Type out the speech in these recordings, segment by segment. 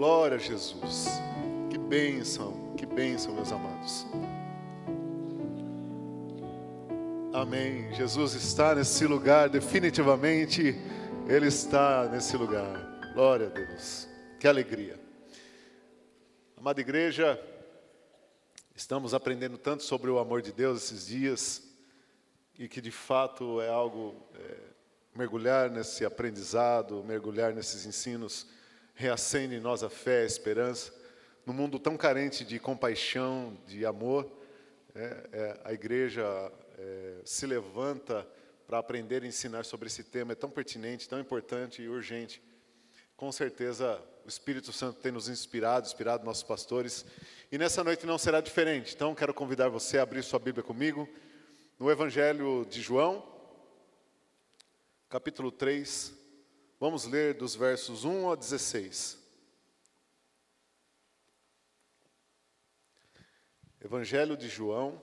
Glória a Jesus. Que bênção, que bênção, meus amados. Amém. Jesus está nesse lugar, definitivamente, Ele está nesse lugar. Glória a Deus. Que alegria. Amada igreja, estamos aprendendo tanto sobre o amor de Deus esses dias, e que de fato é algo, é, mergulhar nesse aprendizado, mergulhar nesses ensinos, reacende em nós a fé, a esperança. Num mundo tão carente de compaixão, de amor, é, é, a igreja é, se levanta para aprender e ensinar sobre esse tema, é tão pertinente, tão importante e urgente. Com certeza o Espírito Santo tem nos inspirado, inspirado nossos pastores, e nessa noite não será diferente. Então quero convidar você a abrir sua Bíblia comigo no Evangelho de João, capítulo 3, vamos ler dos versos 1 a 16. Evangelho de João,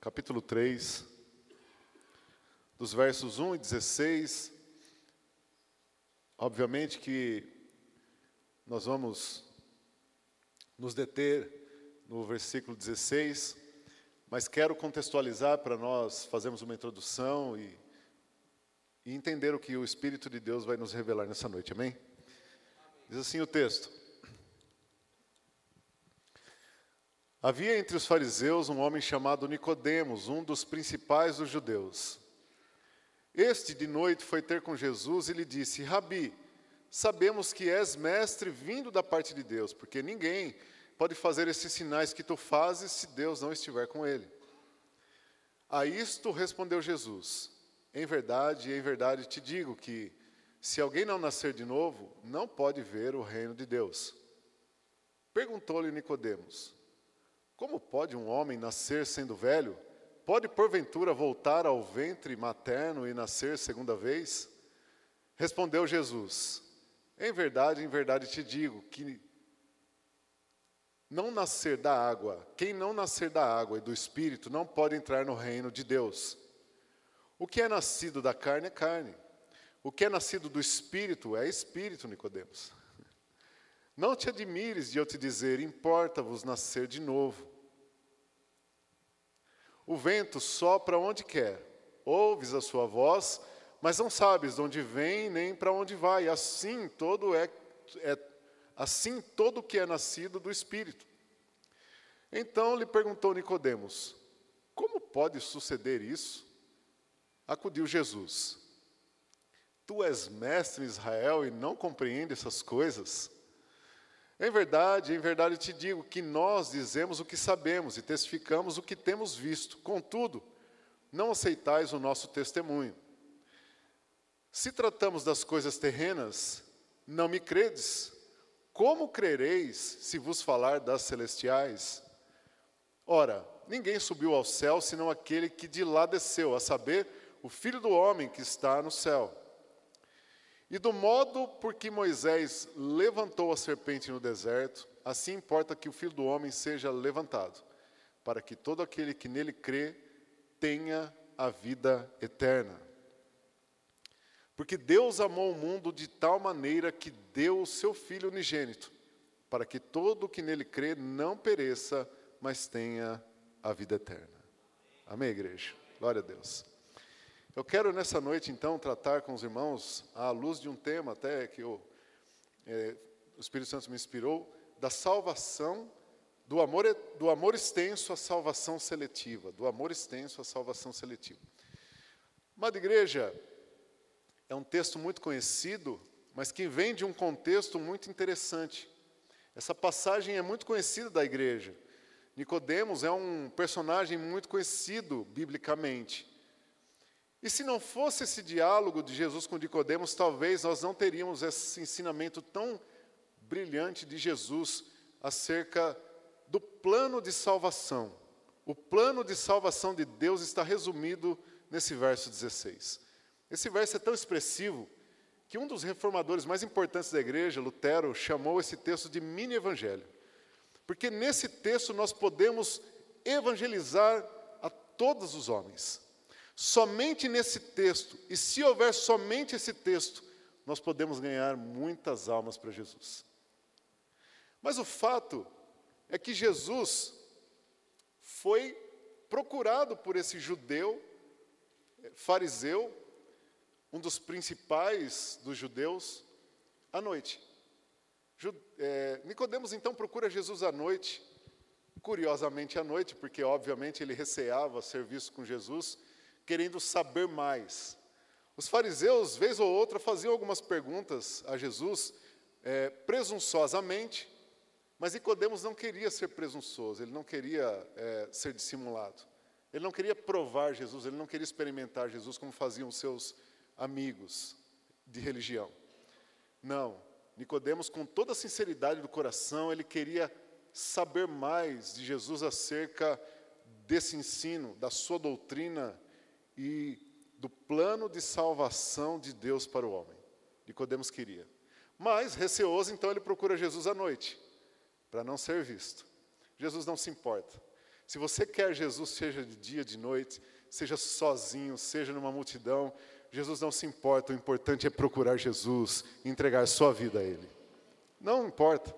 capítulo 3, dos versos 1 e 16. Obviamente que nós vamos nos deter no versículo 16, mas quero contextualizar para nós fazermos uma introdução e, e entender o que o Espírito de Deus vai nos revelar nessa noite, amém? Diz assim o texto. Havia entre os fariseus um homem chamado Nicodemos, um dos principais dos judeus. Este de noite foi ter com Jesus e lhe disse: Rabi, sabemos que és mestre vindo da parte de Deus, porque ninguém pode fazer esses sinais que tu fazes se Deus não estiver com ele. A isto respondeu Jesus: Em verdade, em verdade te digo que se alguém não nascer de novo, não pode ver o reino de Deus. Perguntou-lhe Nicodemos: como pode um homem nascer sendo velho? Pode porventura voltar ao ventre materno e nascer segunda vez? Respondeu Jesus: Em verdade, em verdade te digo que não nascer da água, quem não nascer da água e do espírito não pode entrar no reino de Deus. O que é nascido da carne é carne. O que é nascido do espírito é espírito, Nicodemos. Não te admires de eu te dizer, importa-vos nascer de novo. O vento sopra onde quer, ouves a sua voz, mas não sabes de onde vem nem para onde vai. Assim todo é, é assim todo que é nascido do Espírito. Então lhe perguntou Nicodemos: Como pode suceder isso? Acudiu Jesus: Tu és mestre Israel e não compreende essas coisas? Em verdade, em verdade te digo que nós dizemos o que sabemos e testificamos o que temos visto. Contudo, não aceitais o nosso testemunho. Se tratamos das coisas terrenas, não me credes. Como crereis se vos falar das celestiais? Ora, ninguém subiu ao céu senão aquele que de lá desceu, a saber, o Filho do homem que está no céu. E do modo por que Moisés levantou a serpente no deserto, assim importa que o filho do homem seja levantado, para que todo aquele que nele crê tenha a vida eterna. Porque Deus amou o mundo de tal maneira que deu o seu Filho unigênito, para que todo o que nele crê não pereça, mas tenha a vida eterna. Amém, igreja? Glória a Deus. Eu quero nessa noite, então, tratar com os irmãos, à luz de um tema até que eu, é, o Espírito Santo me inspirou, da salvação, do amor, do amor extenso à salvação seletiva, do amor extenso à salvação seletiva. Amada igreja, é um texto muito conhecido, mas que vem de um contexto muito interessante. Essa passagem é muito conhecida da igreja. Nicodemos é um personagem muito conhecido biblicamente. E se não fosse esse diálogo de Jesus com Nicodemos, talvez nós não teríamos esse ensinamento tão brilhante de Jesus acerca do plano de salvação. O plano de salvação de Deus está resumido nesse verso 16. Esse verso é tão expressivo que um dos reformadores mais importantes da igreja, Lutero, chamou esse texto de mini evangelho. Porque nesse texto nós podemos evangelizar a todos os homens. Somente nesse texto, e se houver somente esse texto, nós podemos ganhar muitas almas para Jesus. Mas o fato é que Jesus foi procurado por esse judeu, eh, fariseu, um dos principais dos judeus, à noite. É, Nicodemos então procura Jesus à noite, curiosamente à noite, porque obviamente ele receava ser visto com Jesus, querendo saber mais. Os fariseus, vez ou outra, faziam algumas perguntas a Jesus, é, presunçosamente, mas Nicodemos não queria ser presunçoso, ele não queria é, ser dissimulado. Ele não queria provar Jesus, ele não queria experimentar Jesus como faziam seus amigos de religião. Não, Nicodemos, com toda a sinceridade do coração, ele queria saber mais de Jesus acerca desse ensino, da sua doutrina e do plano de salvação de Deus para o homem. Nicodemos queria. Mas, receoso, então ele procura Jesus à noite, para não ser visto. Jesus não se importa. Se você quer Jesus, seja de dia, de noite, seja sozinho, seja numa multidão, Jesus não se importa, o importante é procurar Jesus e entregar sua vida a Ele. Não importa.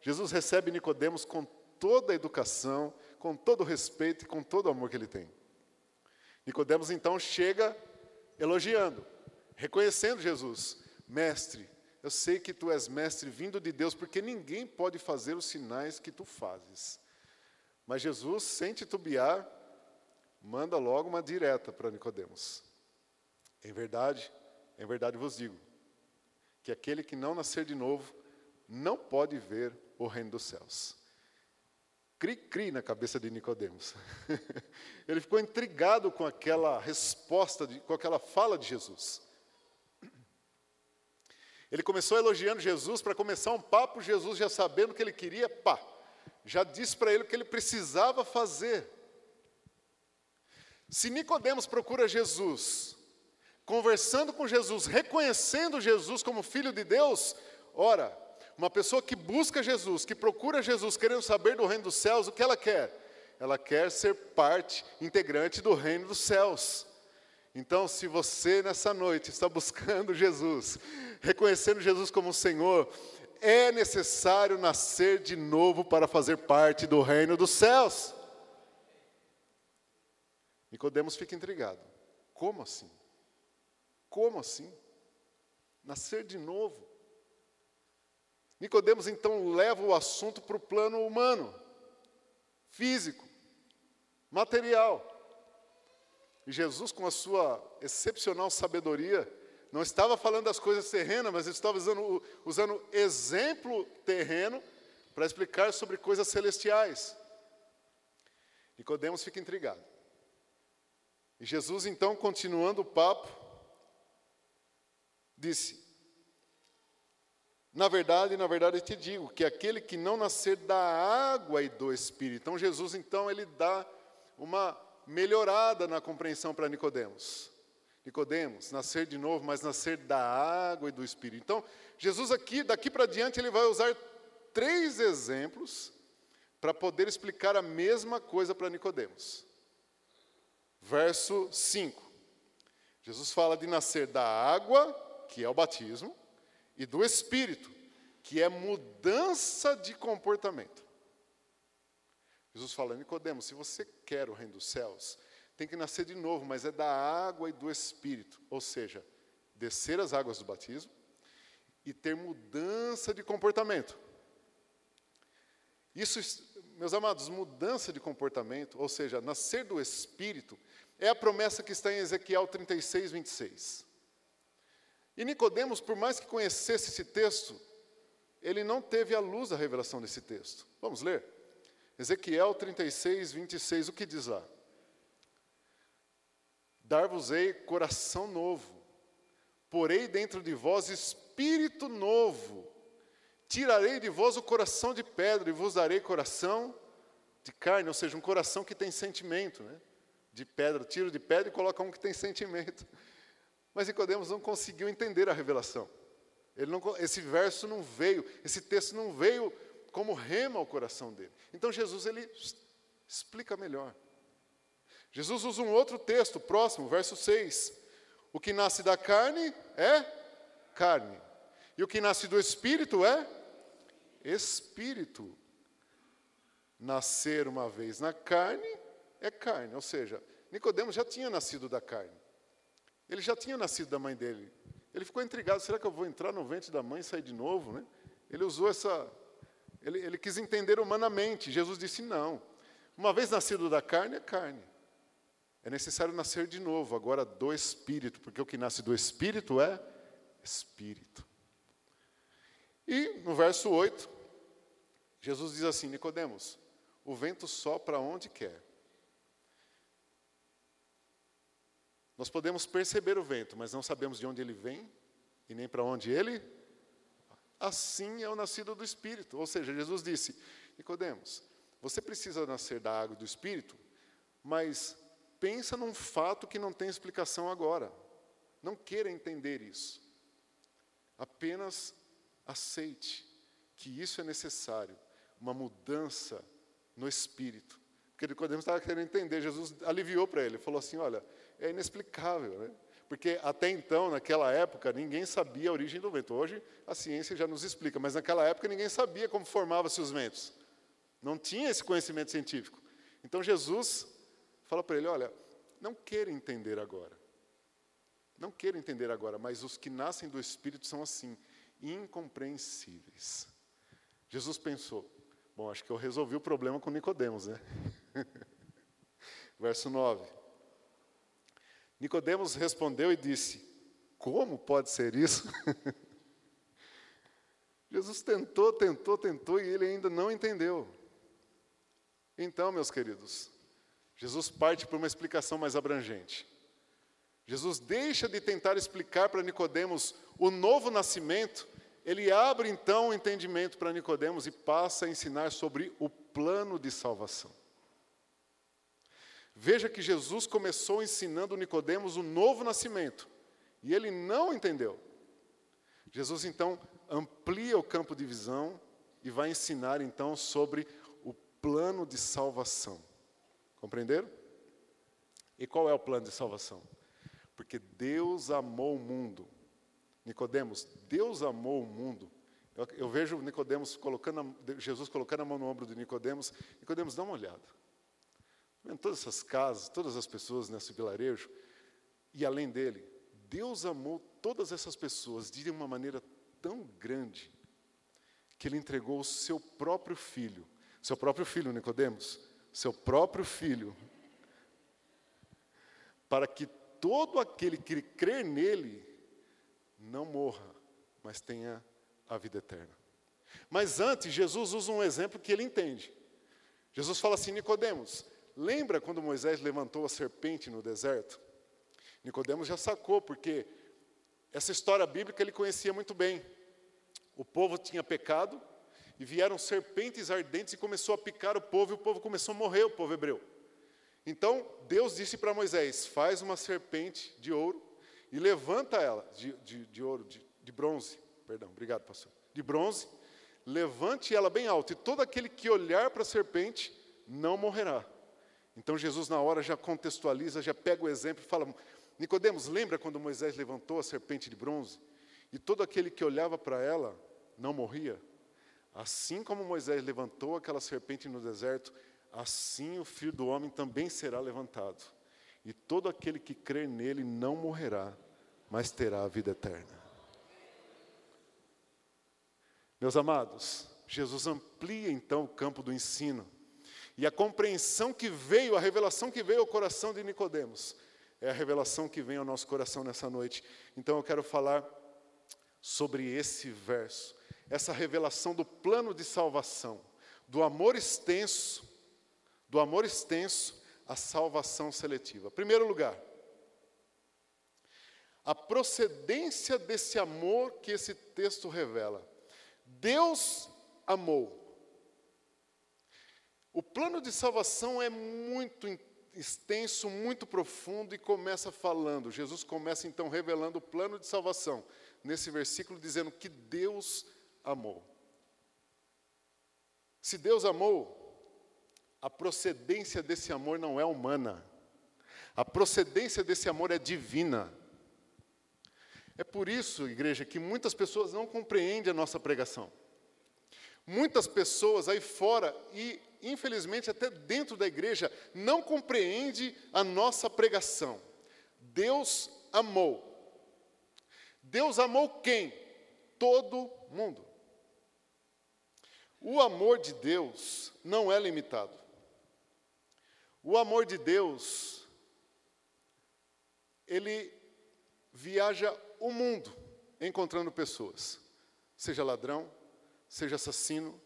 Jesus recebe Nicodemos com toda a educação, com todo o respeito e com todo o amor que ele tem. Nicodemos então chega elogiando, reconhecendo Jesus. Mestre, eu sei que tu és mestre vindo de Deus, porque ninguém pode fazer os sinais que tu fazes. Mas Jesus, sem titubear, manda logo uma direta para Nicodemos. Em verdade, em verdade vos digo, que aquele que não nascer de novo não pode ver o reino dos céus. Cri-cri na cabeça de Nicodemos. Ele ficou intrigado com aquela resposta, de, com aquela fala de Jesus. Ele começou elogiando Jesus para começar um papo, Jesus já sabendo o que ele queria, pá, já disse para ele o que ele precisava fazer. Se Nicodemos procura Jesus, conversando com Jesus, reconhecendo Jesus como filho de Deus, ora, uma pessoa que busca Jesus, que procura Jesus, querendo saber do reino dos céus, o que ela quer? Ela quer ser parte integrante do reino dos céus. Então, se você nessa noite está buscando Jesus, reconhecendo Jesus como Senhor, é necessário nascer de novo para fazer parte do reino dos céus. Nicodemos fica intrigado. Como assim? Como assim? Nascer de novo? Nicodemos então leva o assunto para o plano humano, físico, material. E Jesus, com a sua excepcional sabedoria, não estava falando das coisas terrenas, mas estava usando, usando exemplo terreno para explicar sobre coisas celestiais. Nicodemos fica intrigado. E Jesus, então, continuando o papo, disse: na verdade, na verdade, eu te digo que aquele que não nascer da água e do Espírito. Então, Jesus, então, ele dá uma melhorada na compreensão para Nicodemos. Nicodemos, nascer de novo, mas nascer da água e do Espírito. Então, Jesus aqui, daqui para diante, ele vai usar três exemplos para poder explicar a mesma coisa para Nicodemos. Verso 5. Jesus fala de nascer da água, que é o batismo, e do espírito, que é mudança de comportamento. Jesus fala, Nicodemos, se você quer o reino dos céus, tem que nascer de novo, mas é da água e do espírito, ou seja, descer as águas do batismo e ter mudança de comportamento. Isso, meus amados, mudança de comportamento, ou seja, nascer do espírito, é a promessa que está em Ezequiel 36, 26. E Nicodemos, por mais que conhecesse esse texto, ele não teve a luz da revelação desse texto. Vamos ler? Ezequiel 36, 26, o que diz lá? Dar-vos-ei coração novo, porei dentro de vós espírito novo, tirarei de vós o coração de pedra e vos darei coração de carne, ou seja, um coração que tem sentimento, né? De pedra, tiro de pedra e coloca um que tem sentimento. Mas Nicodemos não conseguiu entender a revelação. Não, esse verso não veio, esse texto não veio como rema ao coração dele. Então Jesus ele explica melhor. Jesus usa um outro texto próximo, verso 6. O que nasce da carne é carne, e o que nasce do espírito é espírito. Nascer uma vez na carne é carne, ou seja, Nicodemos já tinha nascido da carne. Ele já tinha nascido da mãe dele. Ele ficou intrigado, será que eu vou entrar no ventre da mãe e sair de novo, né? Ele usou essa ele, ele quis entender humanamente. Jesus disse: "Não. Uma vez nascido da carne é carne. É necessário nascer de novo, agora do espírito, porque o que nasce do espírito é espírito. E no verso 8, Jesus diz assim: Nicodemos, o vento sopra onde quer. Nós podemos perceber o vento, mas não sabemos de onde ele vem e nem para onde ele. Assim é o nascido do Espírito. Ou seja, Jesus disse: Nicodemos, você precisa nascer da água e do Espírito, mas pensa num fato que não tem explicação agora. Não queira entender isso. Apenas aceite que isso é necessário, uma mudança no espírito. Porque Nicodemos estava querendo entender, Jesus aliviou para ele, falou assim: olha, é inexplicável, né? Porque até então, naquela época, ninguém sabia a origem do vento. Hoje a ciência já nos explica, mas naquela época ninguém sabia como formavam-se os ventos. Não tinha esse conhecimento científico. Então Jesus fala para ele: olha, não queira entender agora. Não queira entender agora, mas os que nascem do Espírito são assim, incompreensíveis. Jesus pensou: bom, acho que eu resolvi o problema com Nicodemos, né? Verso 9. Nicodemos respondeu e disse: Como pode ser isso? Jesus tentou, tentou, tentou e ele ainda não entendeu. Então, meus queridos, Jesus parte para uma explicação mais abrangente. Jesus deixa de tentar explicar para Nicodemos o novo nascimento, ele abre então o entendimento para Nicodemos e passa a ensinar sobre o plano de salvação. Veja que Jesus começou ensinando Nicodemos o novo nascimento, e ele não entendeu. Jesus então amplia o campo de visão e vai ensinar então sobre o plano de salvação. Compreenderam? E qual é o plano de salvação? Porque Deus amou o mundo. Nicodemos, Deus amou o mundo. Eu, eu vejo Nicodemos colocando, Jesus colocando a mão no ombro de Nicodemos. Nicodemos, dá uma olhada. Todas essas casas, todas as pessoas nesse vilarejo, e além dele, Deus amou todas essas pessoas de uma maneira tão grande que ele entregou o seu próprio filho, seu próprio filho, Nicodemos, seu próprio filho, para que todo aquele que crer nele não morra, mas tenha a vida eterna. Mas antes, Jesus usa um exemplo que ele entende. Jesus fala assim: Nicodemos, lembra quando Moisés levantou a serpente no deserto? Nicodemos já sacou, porque essa história bíblica ele conhecia muito bem. O povo tinha pecado e vieram serpentes ardentes e começou a picar o povo e o povo começou a morrer, o povo hebreu. Então, Deus disse para Moisés: faz uma serpente de ouro e levanta ela, de, de, de ouro, de, de bronze, perdão, obrigado, pastor, de bronze, levante ela bem alta, e todo aquele que olhar para a serpente não morrerá. Então Jesus, na hora, já contextualiza, já pega o exemplo e fala: Nicodemos, lembra quando Moisés levantou a serpente de bronze? E todo aquele que olhava para ela não morria? Assim como Moisés levantou aquela serpente no deserto, assim o filho do homem também será levantado. E todo aquele que crer nele não morrerá, mas terá a vida eterna. Meus amados, Jesus amplia então o campo do ensino. E a compreensão que veio, a revelação que veio ao coração de Nicodemos, é a revelação que vem ao nosso coração nessa noite. Então eu quero falar sobre esse verso, essa revelação do plano de salvação, do amor extenso do amor extenso à salvação seletiva. Primeiro lugar, a procedência desse amor que esse texto revela. Deus amou. O plano de salvação é muito extenso, muito profundo e começa falando. Jesus começa então revelando o plano de salvação, nesse versículo dizendo que Deus amou. Se Deus amou, a procedência desse amor não é humana. A procedência desse amor é divina. É por isso, igreja, que muitas pessoas não compreendem a nossa pregação. Muitas pessoas aí fora e infelizmente até dentro da igreja não compreende a nossa pregação. Deus amou. Deus amou quem? Todo mundo. O amor de Deus não é limitado. O amor de Deus, ele viaja o mundo encontrando pessoas, seja ladrão, seja assassino,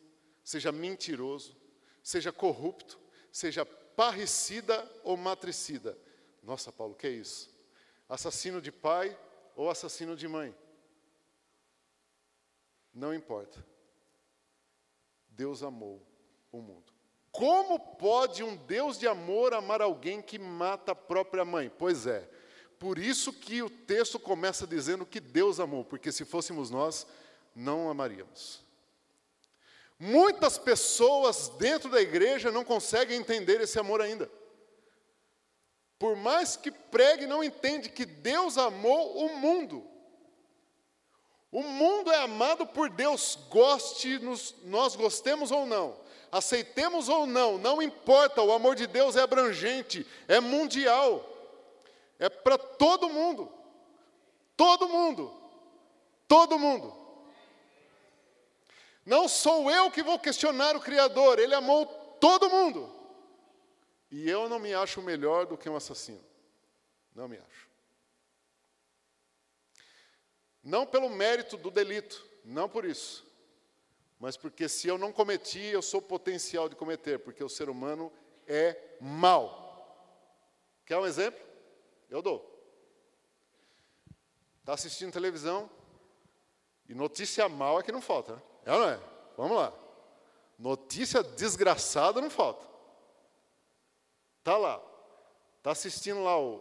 seja mentiroso, seja corrupto, seja parricida ou matricida. Nossa, Paulo, que é isso? Assassino de pai ou assassino de mãe? Não importa. Deus amou o mundo. Como pode um Deus de amor amar alguém que mata a própria mãe? Pois é, por isso que o texto começa dizendo que Deus amou, porque se fôssemos nós, não amaríamos. Muitas pessoas dentro da igreja não conseguem entender esse amor ainda. Por mais que pregue, não entende que Deus amou o mundo. O mundo é amado por Deus, goste nos, nós gostemos ou não, aceitemos ou não, não importa, o amor de Deus é abrangente, é mundial, é para todo mundo, todo mundo, todo mundo. Não sou eu que vou questionar o Criador, Ele amou todo mundo. E eu não me acho melhor do que um assassino. Não me acho. Não pelo mérito do delito, não por isso. Mas porque se eu não cometi, eu sou potencial de cometer, porque o ser humano é mau. Quer um exemplo? Eu dou. Está assistindo televisão, e notícia mal é que não falta, né? É ou não é? Vamos lá. Notícia desgraçada não falta. Tá lá. Tá assistindo lá o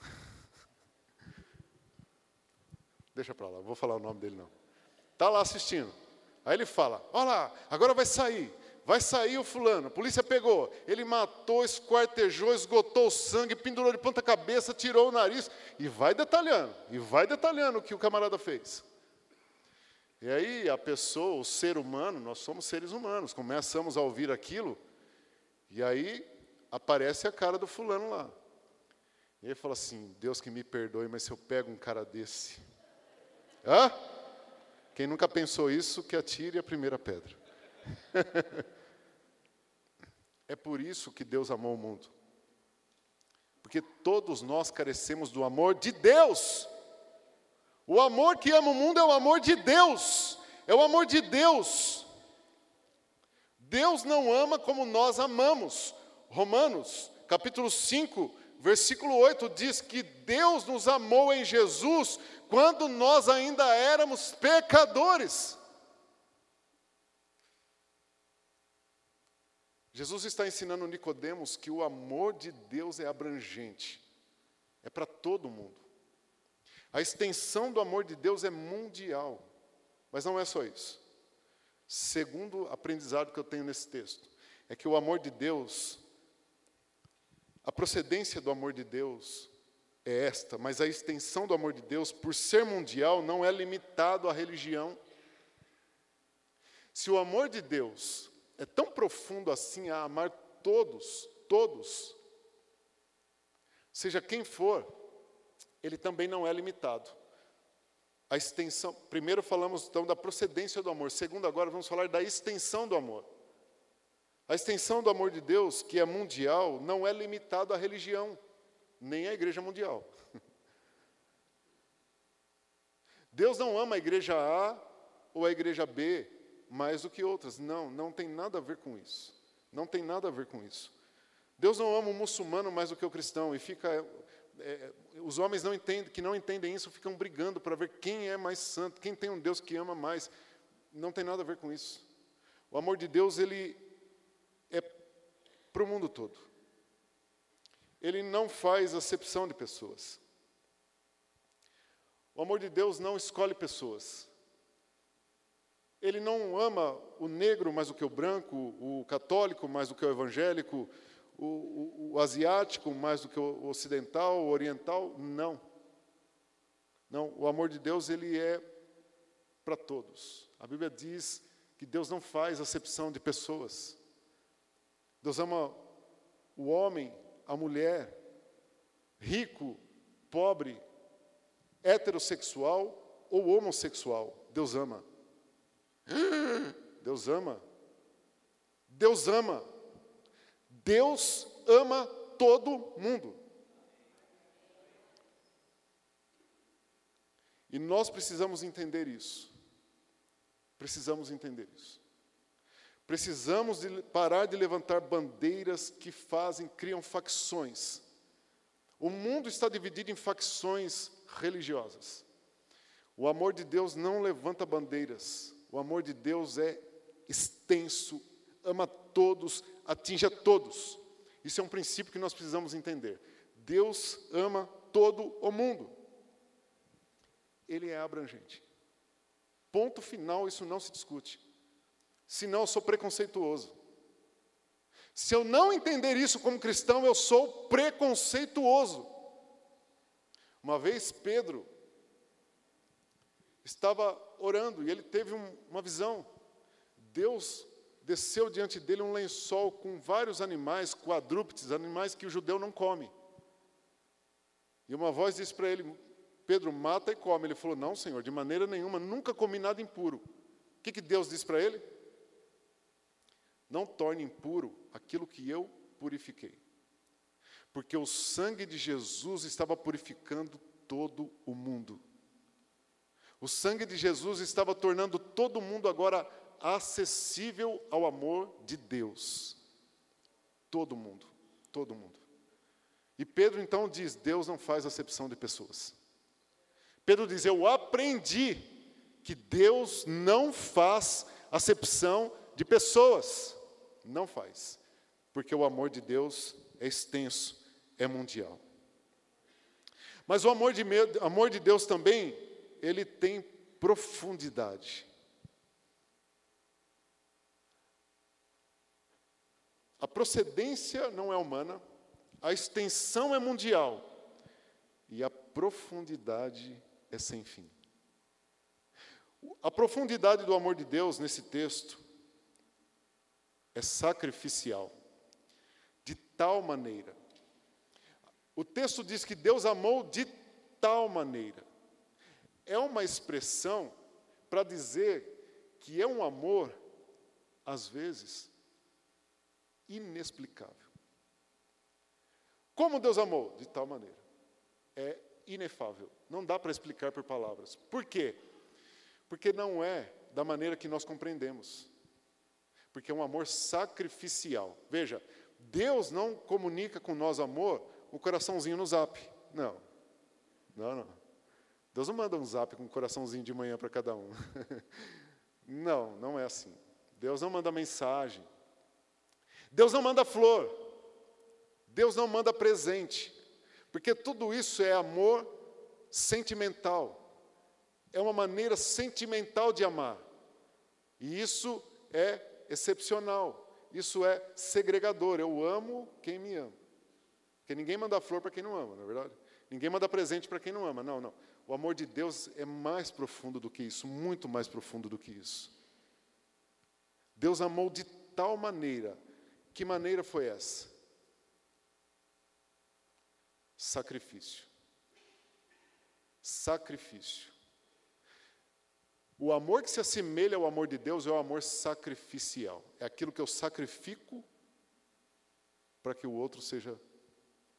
Deixa para lá, vou falar o nome dele não. Tá lá assistindo. Aí ele fala: "Olha lá, agora vai sair. Vai sair o fulano. A polícia pegou. Ele matou, esquartejou, esgotou o sangue, pendurou de ponta cabeça, tirou o nariz e vai detalhando. E vai detalhando o que o camarada fez. E aí a pessoa, o ser humano, nós somos seres humanos, começamos a ouvir aquilo, e aí aparece a cara do fulano lá. E ele fala assim: Deus que me perdoe, mas se eu pego um cara desse. Hã? Quem nunca pensou isso, que atire a primeira pedra. é por isso que Deus amou o mundo. Porque todos nós carecemos do amor de Deus. O amor que ama o mundo é o amor de Deus, é o amor de Deus. Deus não ama como nós amamos. Romanos, capítulo 5, versículo 8 diz que Deus nos amou em Jesus quando nós ainda éramos pecadores. Jesus está ensinando Nicodemos que o amor de Deus é abrangente, é para todo mundo. A extensão do amor de Deus é mundial. Mas não é só isso. Segundo aprendizado que eu tenho nesse texto, é que o amor de Deus, a procedência do amor de Deus é esta, mas a extensão do amor de Deus, por ser mundial, não é limitado à religião. Se o amor de Deus é tão profundo assim a amar todos, todos, seja quem for, ele também não é limitado. A extensão, primeiro falamos então da procedência do amor, segundo agora vamos falar da extensão do amor. A extensão do amor de Deus, que é mundial, não é limitado à religião, nem à igreja mundial. Deus não ama a igreja A ou a igreja B mais do que outras. Não, não tem nada a ver com isso. Não tem nada a ver com isso. Deus não ama o muçulmano mais do que o cristão e fica é, os homens não entendem, que não entendem isso ficam brigando para ver quem é mais santo, quem tem um Deus que ama mais. Não tem nada a ver com isso. O amor de Deus ele é para o mundo todo. Ele não faz acepção de pessoas. O amor de Deus não escolhe pessoas. Ele não ama o negro mais do que o branco, o católico mais do que o evangélico, o, o, o asiático mais do que o ocidental, o oriental, não. Não, o amor de Deus ele é para todos. A Bíblia diz que Deus não faz acepção de pessoas. Deus ama o homem, a mulher, rico, pobre, heterossexual ou homossexual. Deus ama. Deus ama. Deus ama. Deus ama todo mundo. E nós precisamos entender isso. Precisamos entender isso. Precisamos de parar de levantar bandeiras que fazem, criam facções. O mundo está dividido em facções religiosas. O amor de Deus não levanta bandeiras. O amor de Deus é extenso, ama todos, atinge a todos. Isso é um princípio que nós precisamos entender. Deus ama todo o mundo. Ele é abrangente. Ponto final, isso não se discute. Senão eu sou preconceituoso. Se eu não entender isso como cristão, eu sou preconceituoso. Uma vez Pedro estava orando e ele teve um, uma visão. Deus desceu diante dele um lençol com vários animais, quadrúpedes, animais que o judeu não come. E uma voz disse para ele: Pedro, mata e come. Ele falou: Não, Senhor, de maneira nenhuma, nunca comi nada impuro. O que, que Deus disse para ele? Não torne impuro aquilo que eu purifiquei. Porque o sangue de Jesus estava purificando todo o mundo. O sangue de Jesus estava tornando todo mundo agora acessível ao amor de Deus. Todo mundo, todo mundo. E Pedro então diz: Deus não faz acepção de pessoas. Pedro diz: Eu aprendi que Deus não faz acepção de pessoas. Não faz. Porque o amor de Deus é extenso, é mundial. Mas o amor de, amor de Deus também, ele tem profundidade. A procedência não é humana, a extensão é mundial e a profundidade é sem fim. A profundidade do amor de Deus nesse texto é sacrificial, de tal maneira. O texto diz que Deus amou de tal maneira. É uma expressão para dizer que é um amor, às vezes, inexplicável. Como Deus amou? De tal maneira. É inefável. Não dá para explicar por palavras. Por quê? Porque não é da maneira que nós compreendemos. Porque é um amor sacrificial. Veja, Deus não comunica com nós amor o coraçãozinho no zap. Não. Não, não. Deus não manda um zap com um coraçãozinho de manhã para cada um. não, não é assim. Deus não manda mensagem. Deus não manda flor. Deus não manda presente. Porque tudo isso é amor sentimental. É uma maneira sentimental de amar. E isso é excepcional. Isso é segregador. Eu amo quem me ama. Porque ninguém manda flor para quem não ama, não é verdade? Ninguém manda presente para quem não ama. Não, não. O amor de Deus é mais profundo do que isso, muito mais profundo do que isso. Deus amou de tal maneira. Que maneira foi essa? Sacrifício. Sacrifício. O amor que se assemelha ao amor de Deus é o amor sacrificial. É aquilo que eu sacrifico para que o outro seja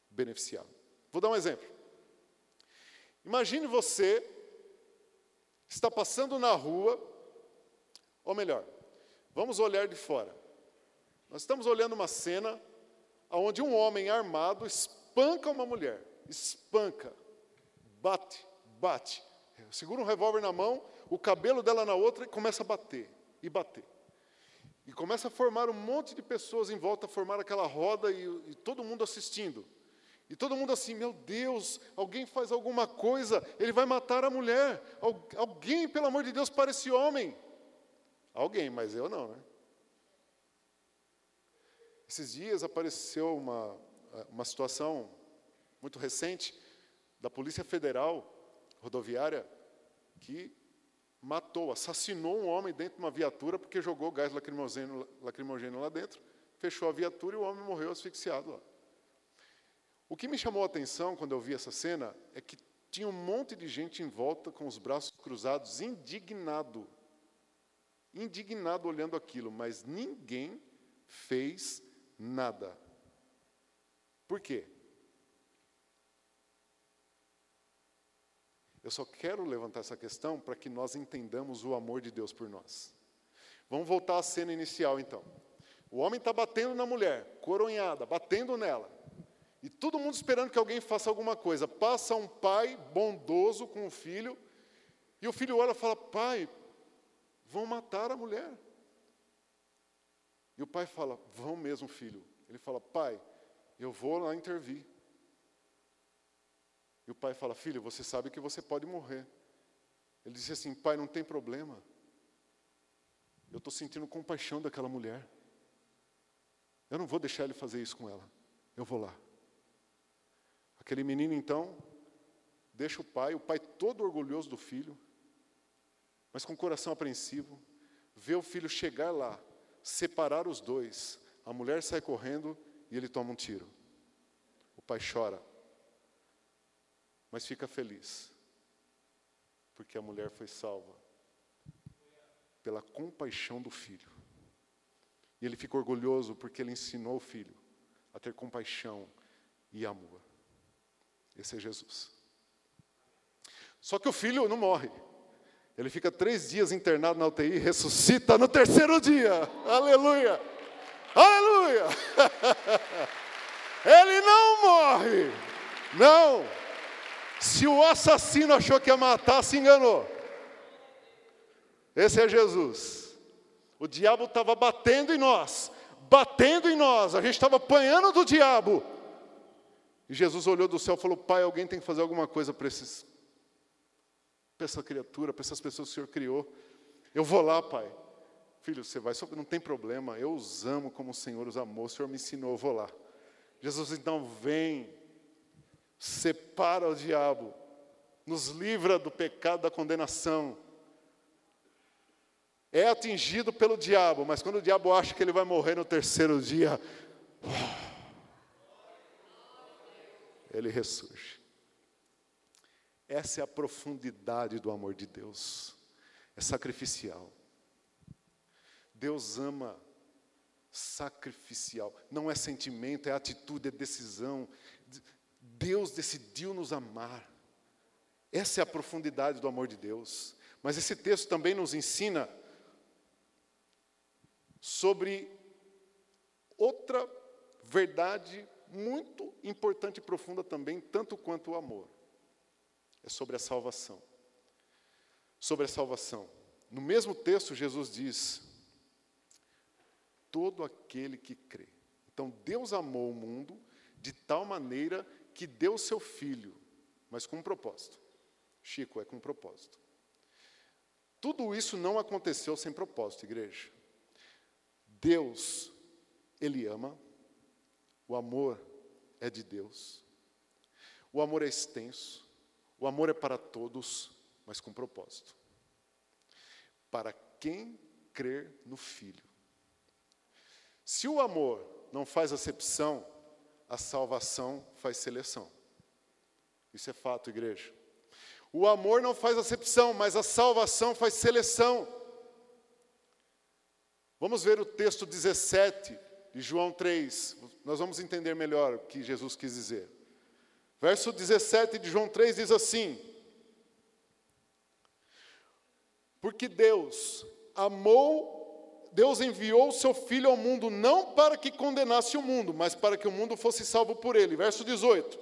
beneficiado. Vou dar um exemplo. Imagine você está passando na rua, ou melhor, vamos olhar de fora. Nós estamos olhando uma cena onde um homem armado espanca uma mulher, espanca, bate, bate, segura um revólver na mão, o cabelo dela na outra e começa a bater, e bater. E começa a formar um monte de pessoas em volta, a formar aquela roda e, e todo mundo assistindo. E todo mundo assim, meu Deus, alguém faz alguma coisa, ele vai matar a mulher. Alguém, pelo amor de Deus, para esse homem. Alguém, mas eu não, né? Esses dias apareceu uma, uma situação muito recente da Polícia Federal Rodoviária que matou, assassinou um homem dentro de uma viatura porque jogou gás lacrimogêneo, lacrimogêneo lá dentro, fechou a viatura e o homem morreu asfixiado lá. O que me chamou a atenção quando eu vi essa cena é que tinha um monte de gente em volta com os braços cruzados, indignado. Indignado olhando aquilo, mas ninguém fez nada. Por quê? Eu só quero levantar essa questão para que nós entendamos o amor de Deus por nós. Vamos voltar à cena inicial então. O homem está batendo na mulher, coronhada, batendo nela. E todo mundo esperando que alguém faça alguma coisa. Passa um pai bondoso com o filho, e o filho olha e fala: Pai, vão matar a mulher. E o pai fala: Vão mesmo, filho. Ele fala: Pai, eu vou lá intervir. E o pai fala: Filho, você sabe que você pode morrer. Ele disse assim: Pai, não tem problema. Eu estou sentindo compaixão daquela mulher. Eu não vou deixar ele fazer isso com ela. Eu vou lá. Aquele menino, então, deixa o pai, o pai todo orgulhoso do filho, mas com o coração apreensivo, vê o filho chegar lá, separar os dois. A mulher sai correndo e ele toma um tiro. O pai chora, mas fica feliz, porque a mulher foi salva pela compaixão do filho. E ele fica orgulhoso porque ele ensinou o filho a ter compaixão e amor. Esse é Jesus. Só que o filho não morre. Ele fica três dias internado na UTI e ressuscita no terceiro dia. Aleluia! Aleluia! Ele não morre. Não. Se o assassino achou que ia matar, se enganou. Esse é Jesus. O diabo estava batendo em nós, batendo em nós. A gente estava apanhando do diabo. E Jesus olhou do céu e falou: Pai, alguém tem que fazer alguma coisa para esses, para essa criatura, para essas pessoas que o Senhor criou. Eu vou lá, Pai. Filho, você vai, não tem problema. Eu os amo como o Senhor os amou. O Senhor me ensinou, eu vou lá. Jesus então vem, separa o diabo, nos livra do pecado da condenação. É atingido pelo diabo, mas quando o diabo acha que ele vai morrer no terceiro dia, ele ressurge. Essa é a profundidade do amor de Deus. É sacrificial. Deus ama sacrificial. Não é sentimento, é atitude, é decisão. Deus decidiu nos amar. Essa é a profundidade do amor de Deus. Mas esse texto também nos ensina sobre outra verdade muito importante e profunda também, tanto quanto o amor. É sobre a salvação. Sobre a salvação. No mesmo texto, Jesus diz: todo aquele que crê. Então, Deus amou o mundo de tal maneira que deu seu filho, mas com um propósito. Chico, é com um propósito. Tudo isso não aconteceu sem propósito, igreja. Deus, Ele ama, o amor é de Deus. O amor é extenso. O amor é para todos, mas com propósito. Para quem crer no Filho. Se o amor não faz acepção, a salvação faz seleção. Isso é fato, igreja. O amor não faz acepção, mas a salvação faz seleção. Vamos ver o texto 17 de João 3, nós vamos entender melhor o que Jesus quis dizer. Verso 17 de João 3 diz assim: Porque Deus amou, Deus enviou o seu Filho ao mundo não para que condenasse o mundo, mas para que o mundo fosse salvo por ele. Verso 18: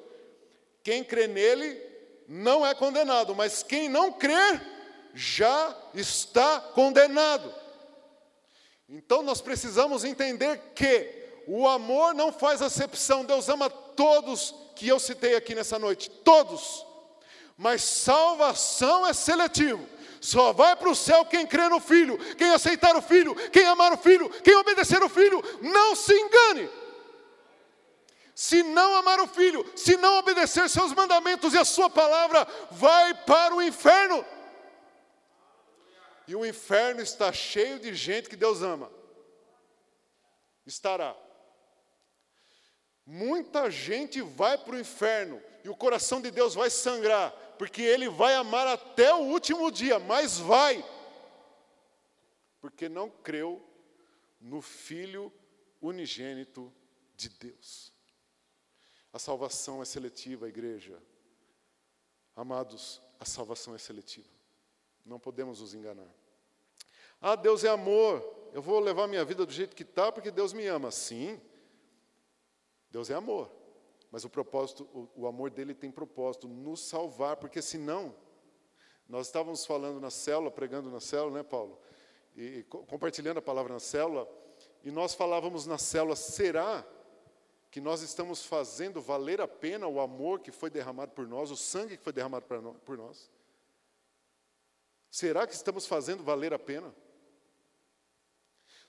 Quem crê nele não é condenado, mas quem não crer já está condenado. Então nós precisamos entender que o amor não faz acepção, Deus ama todos que eu citei aqui nessa noite, todos. Mas salvação é seletivo. Só vai para o céu quem crê no Filho, quem aceitar o Filho, quem amar o Filho, quem obedecer o Filho. Não se engane. Se não amar o Filho, se não obedecer seus mandamentos e a sua palavra, vai para o inferno. E o inferno está cheio de gente que Deus ama. Estará. Muita gente vai para o inferno e o coração de Deus vai sangrar, porque Ele vai amar até o último dia, mas vai, porque não creu no Filho unigênito de Deus. A salvação é seletiva, igreja. Amados, a salvação é seletiva. Não podemos nos enganar. Ah, Deus é amor. Eu vou levar minha vida do jeito que está porque Deus me ama. Sim, Deus é amor. Mas o propósito, o, o amor dele tem propósito, nos salvar, porque senão, nós estávamos falando na célula, pregando na célula, né, Paulo? E, e compartilhando a palavra na célula, e nós falávamos na célula, será que nós estamos fazendo valer a pena o amor que foi derramado por nós, o sangue que foi derramado por nós? Será que estamos fazendo valer a pena?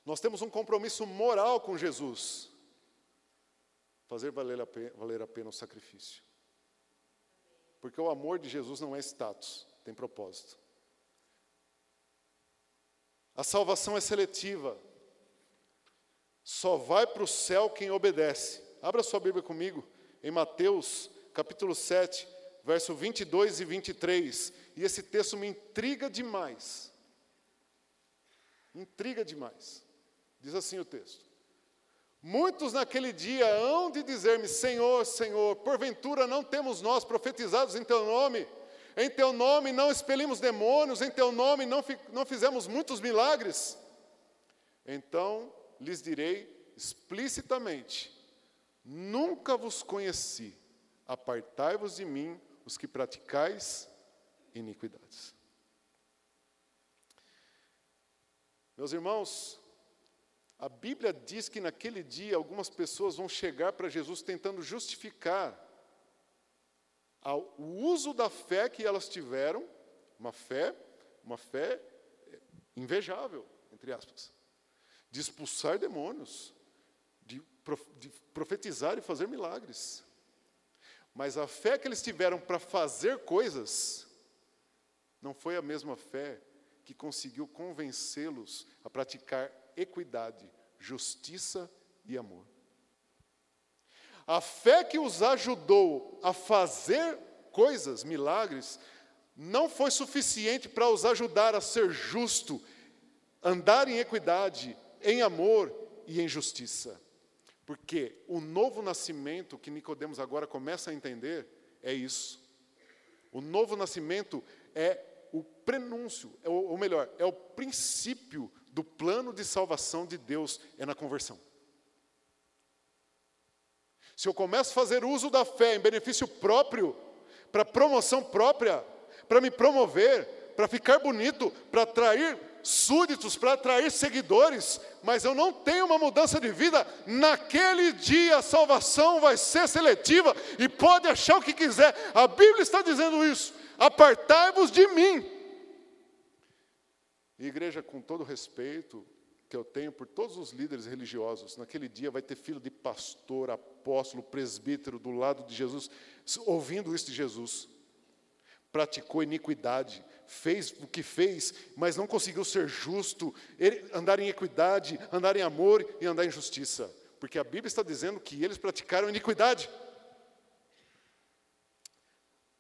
Nós temos um compromisso moral com Jesus. Fazer valer a pena, valer a pena o sacrifício. Porque o amor de Jesus não é status, tem propósito. A salvação é seletiva. Só vai para o céu quem obedece. Abra sua Bíblia comigo, em Mateus, capítulo 7, verso 22 e 23. E esse texto me intriga demais. Intriga demais. Diz assim o texto: Muitos naquele dia hão de dizer-me: Senhor, Senhor, porventura não temos nós profetizados em teu nome? Em teu nome não expelimos demônios, em teu nome não, não fizemos muitos milagres? Então lhes direi explicitamente: Nunca vos conheci, apartai-vos de mim, os que praticais iniquidades. Meus irmãos, a Bíblia diz que naquele dia algumas pessoas vão chegar para Jesus tentando justificar o uso da fé que elas tiveram, uma fé, uma fé invejável, entre aspas, de expulsar demônios, de, de profetizar e fazer milagres. Mas a fé que eles tiveram para fazer coisas não foi a mesma fé que conseguiu convencê-los a praticar equidade, justiça e amor. A fé que os ajudou a fazer coisas, milagres, não foi suficiente para os ajudar a ser justo, andar em equidade, em amor e em justiça. Porque o novo nascimento que Nicodemos agora começa a entender é isso. O novo nascimento é o prenúncio, é ou melhor, é o princípio do plano de salvação de Deus é na conversão. Se eu começo a fazer uso da fé em benefício próprio, para promoção própria, para me promover, para ficar bonito, para atrair súditos, para atrair seguidores, mas eu não tenho uma mudança de vida, naquele dia a salvação vai ser seletiva e pode achar o que quiser. A Bíblia está dizendo isso. Apartai-vos de mim. E igreja, com todo o respeito que eu tenho por todos os líderes religiosos, naquele dia vai ter filho de pastor, apóstolo, presbítero do lado de Jesus, ouvindo isso de Jesus. Praticou iniquidade, fez o que fez, mas não conseguiu ser justo, andar em equidade, andar em amor e andar em justiça. Porque a Bíblia está dizendo que eles praticaram iniquidade.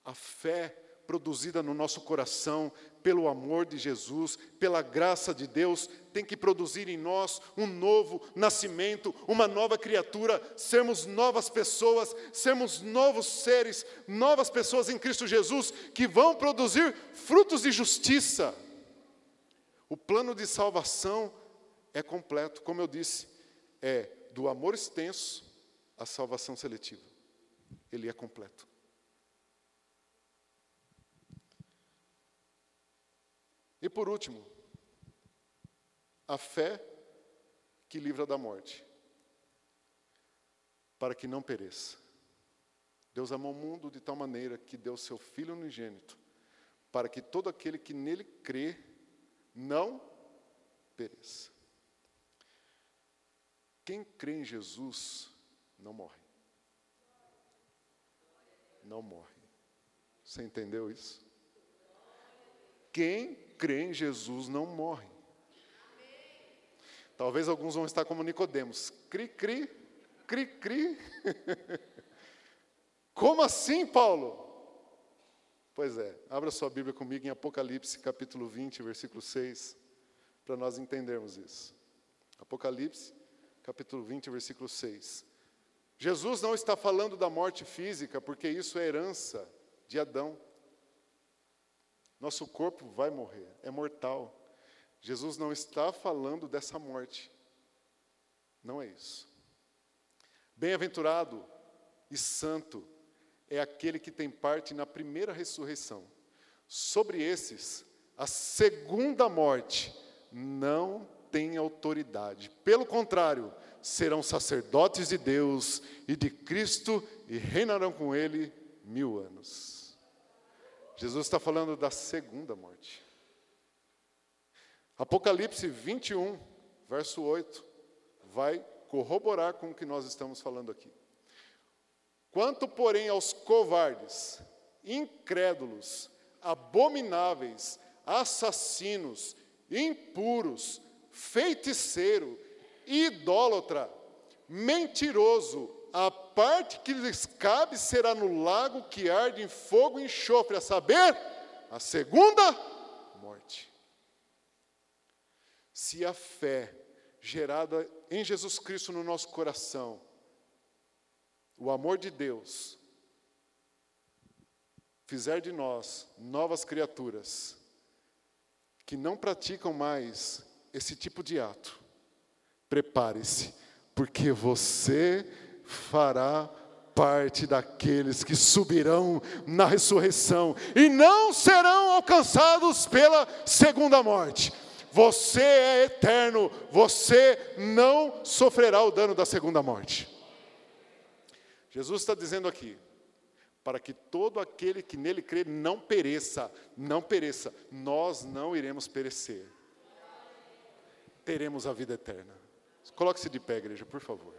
A fé produzida no nosso coração pelo amor de Jesus, pela graça de Deus, tem que produzir em nós um novo nascimento, uma nova criatura, sermos novas pessoas, sermos novos seres, novas pessoas em Cristo Jesus que vão produzir frutos de justiça. O plano de salvação é completo, como eu disse, é do amor extenso à salvação seletiva. Ele é completo. E por último, a fé que livra da morte, para que não pereça. Deus amou o mundo de tal maneira que deu seu Filho unigênito, para que todo aquele que nele crê não pereça. Quem crê em Jesus não morre. Não morre. Você entendeu isso? Quem crê em Jesus não morre. Talvez alguns vão estar como Nicodemos. Cri, cri, cri, cri. Como assim, Paulo? Pois é, abra sua Bíblia comigo em Apocalipse, capítulo 20, versículo 6, para nós entendermos isso. Apocalipse, capítulo 20, versículo 6. Jesus não está falando da morte física, porque isso é herança de Adão. Nosso corpo vai morrer, é mortal. Jesus não está falando dessa morte. Não é isso. Bem-aventurado e santo é aquele que tem parte na primeira ressurreição. Sobre esses, a segunda morte não tem autoridade. Pelo contrário, serão sacerdotes de Deus e de Cristo e reinarão com ele mil anos. Jesus está falando da segunda morte. Apocalipse 21, verso 8, vai corroborar com o que nós estamos falando aqui. Quanto, porém, aos covardes, incrédulos, abomináveis, assassinos, impuros, feiticeiro, idólatra, mentiroso, a parte que lhes cabe será no lago que arde em fogo e enxofre, a saber, a segunda morte. Se a fé gerada em Jesus Cristo no nosso coração, o amor de Deus, fizer de nós novas criaturas, que não praticam mais esse tipo de ato, prepare-se, porque você fará parte daqueles que subirão na ressurreição e não serão alcançados pela segunda morte. Você é eterno, você não sofrerá o dano da segunda morte. Jesus está dizendo aqui, para que todo aquele que nele crê não pereça, não pereça, nós não iremos perecer. Teremos a vida eterna. Coloque-se de pé, igreja, por favor.